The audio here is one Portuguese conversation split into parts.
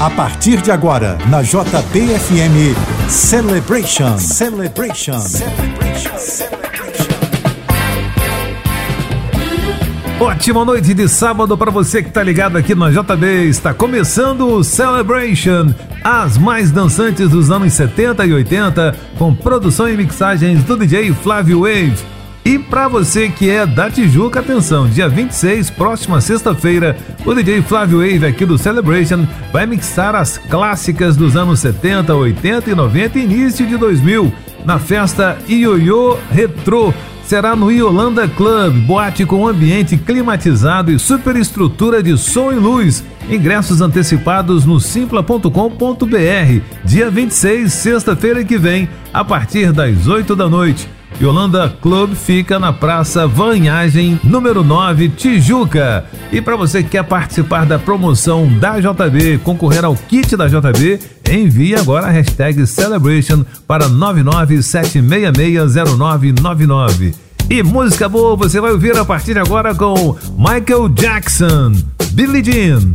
A partir de agora, na JBFM Celebration. Celebration. Celebration. Celebration. Ótima noite de sábado para você que está ligado aqui na JB. Está começando o Celebration, as mais dançantes dos anos 70 e 80, com produção e mixagens do DJ Flávio Wave. E para você que é da Tijuca, atenção, dia 26, próxima sexta-feira, o DJ Flávio Wave aqui do Celebration vai mixar as clássicas dos anos 70, 80 e 90 e início de 2000 na festa Ioiô Retro. Será no Iolanda Club, boate com ambiente climatizado e superestrutura de som e luz. Ingressos antecipados no simpla.com.br. Dia 26, sexta-feira que vem, a partir das 8 da noite. Yolanda Club fica na Praça Vanhagem, número 9, Tijuca. E para você que quer participar da promoção da JB, concorrer ao kit da JB, envie agora a hashtag Celebration para 997660999. E música boa você vai ouvir a partir de agora com Michael Jackson, Billie Jean.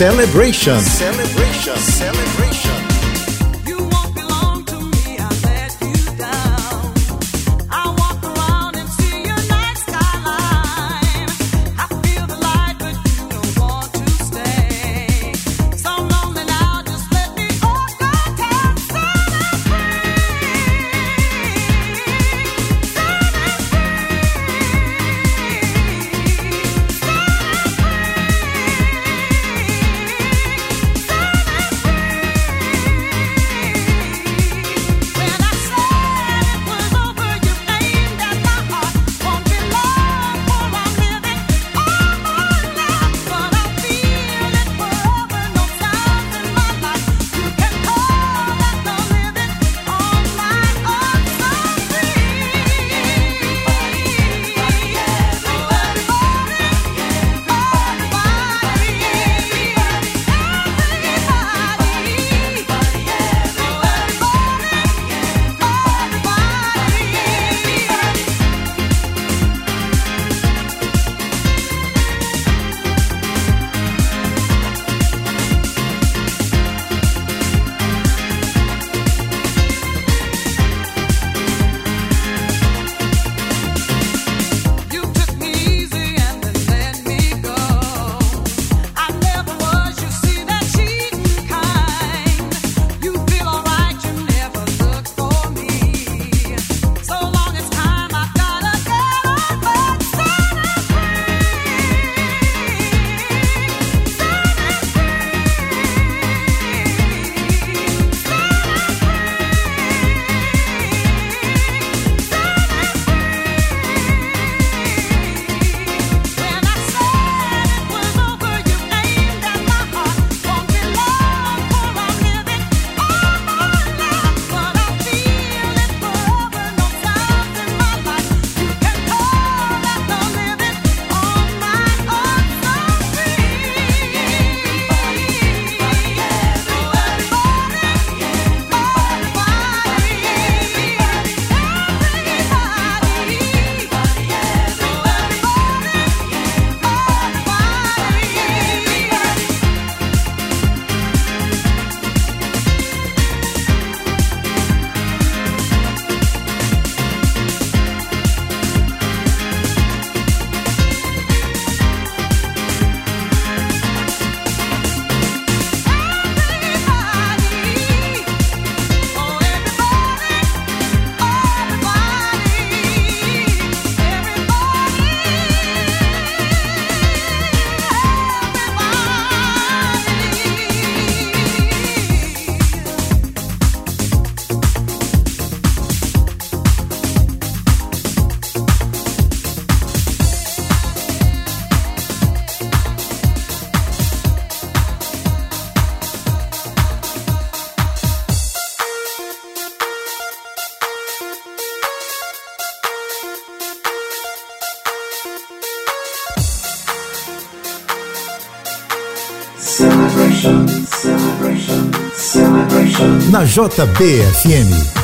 Celebration. Celebration. Na JBFM.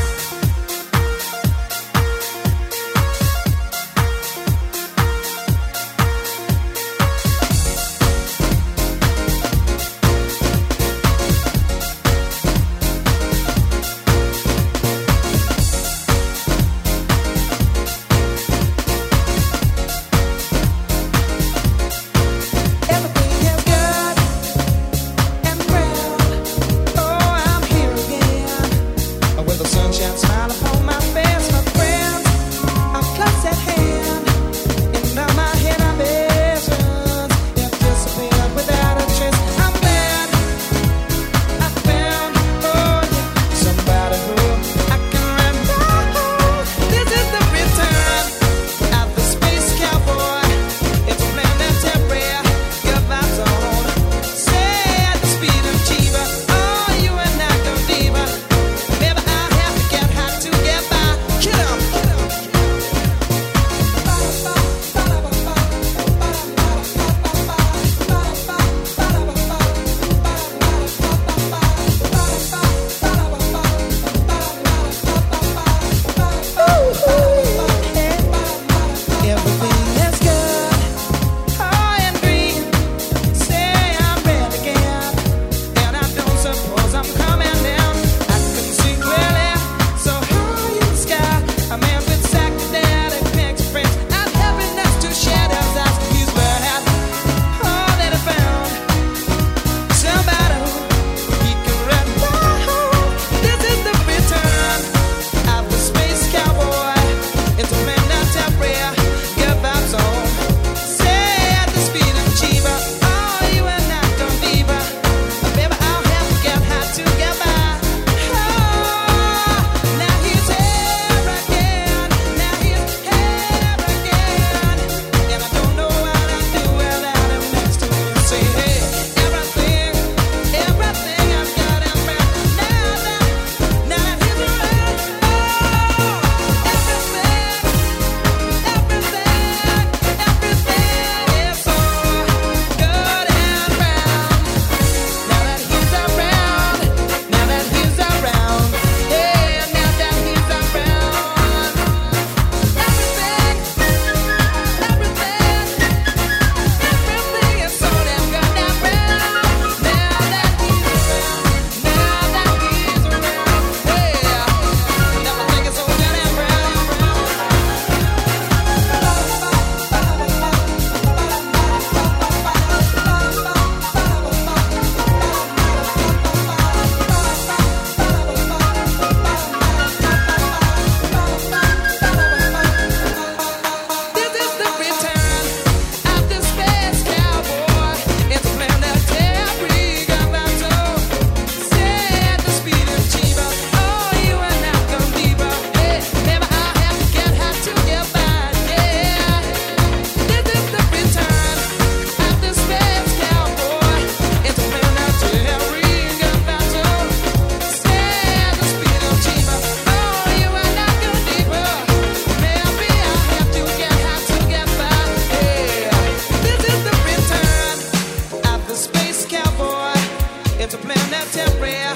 temporary.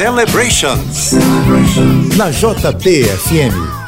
Celebrations. Na JBFM.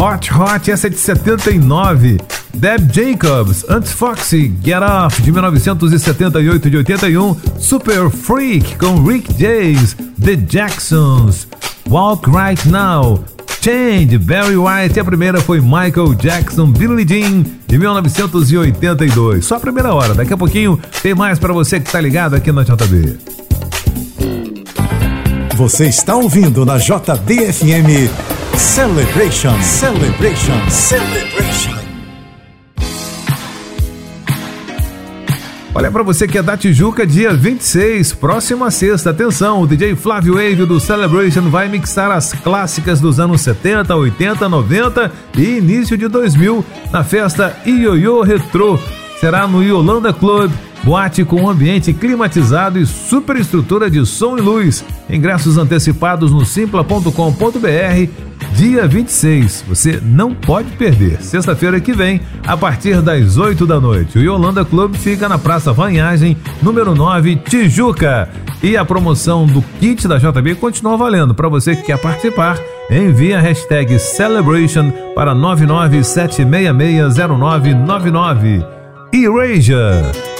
Hot, essa é de 79. Deb Jacobs, antes Foxy, Get Off, de 1978 e de 81. Super Freak, com Rick James, The Jacksons. Walk Right Now, Change, Barry White. E a primeira foi Michael Jackson, Billie Jean, de 1982. Só a primeira hora, daqui a pouquinho tem mais para você que tá ligado aqui na JB. Você está ouvindo na JBFM Celebration, Celebration, Celebration. Olha para você que é da Tijuca, dia 26, próxima sexta. Atenção, o DJ Flávio Wave do Celebration vai mixar as clássicas dos anos 70, 80, 90 e início de 2000 na festa Ioiô Retro. Será no Yolanda Club Boate com ambiente climatizado e superestrutura de som e luz. Ingressos antecipados no simpla.com.br, dia 26. Você não pode perder. Sexta-feira que vem, a partir das 8 da noite. O Yolanda Club fica na Praça Vanhagem, número 9, Tijuca. E a promoção do kit da JB continua valendo. Para você que quer participar, envie a hashtag Celebration para 997660999. Erasure.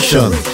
Celebration.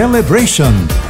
Celebration.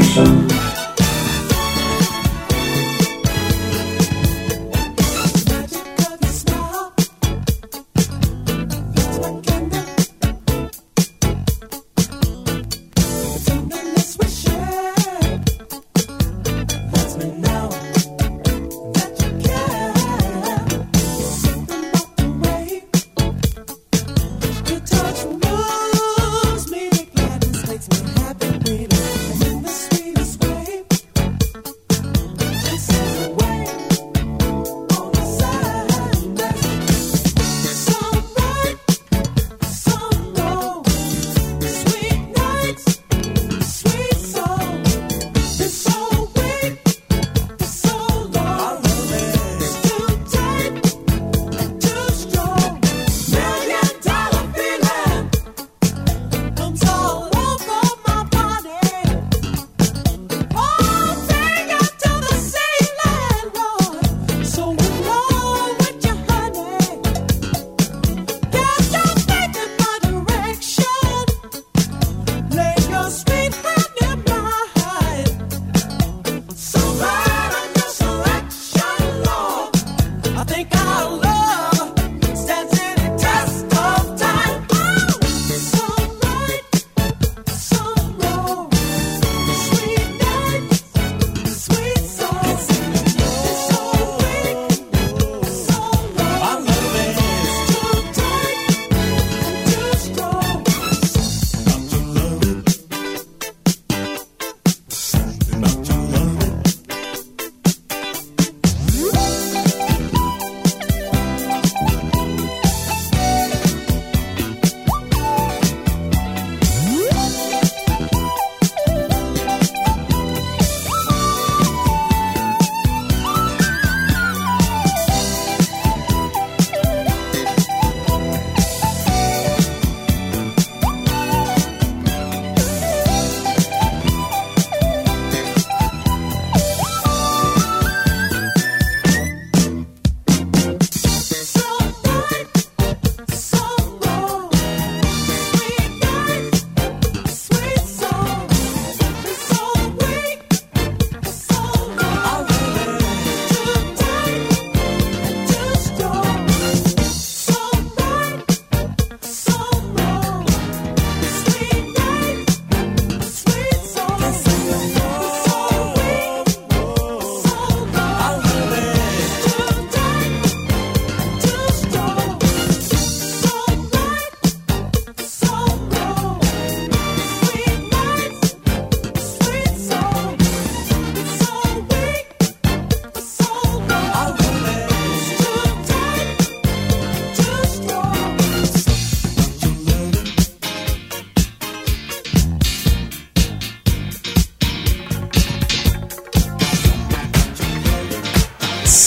vibration.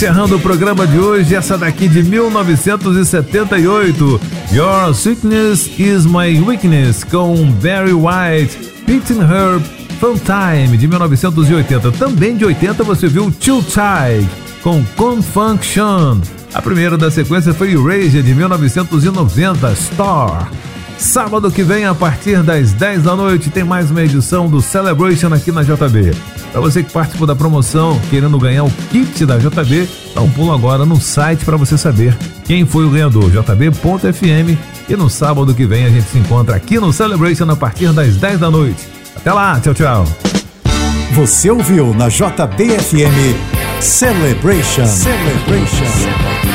Encerrando o programa de hoje, essa daqui de 1978, Your Sickness is My Weakness, com Barry White, Pete Herb, Fun Time, de 1980. Também de 80 você viu Too Tight, com Confunction. A primeira da sequência foi Erasure, de 1990, Star. Sábado que vem, a partir das 10 da noite, tem mais uma edição do Celebration aqui na JB. Para você que participou da promoção, querendo ganhar o kit da JB, dá um pulo agora no site para você saber quem foi o ganhador, jb.fm. E no sábado que vem a gente se encontra aqui no Celebration a partir das 10 da noite. Até lá, tchau, tchau. Você ouviu na JBFM Celebration. Celebration.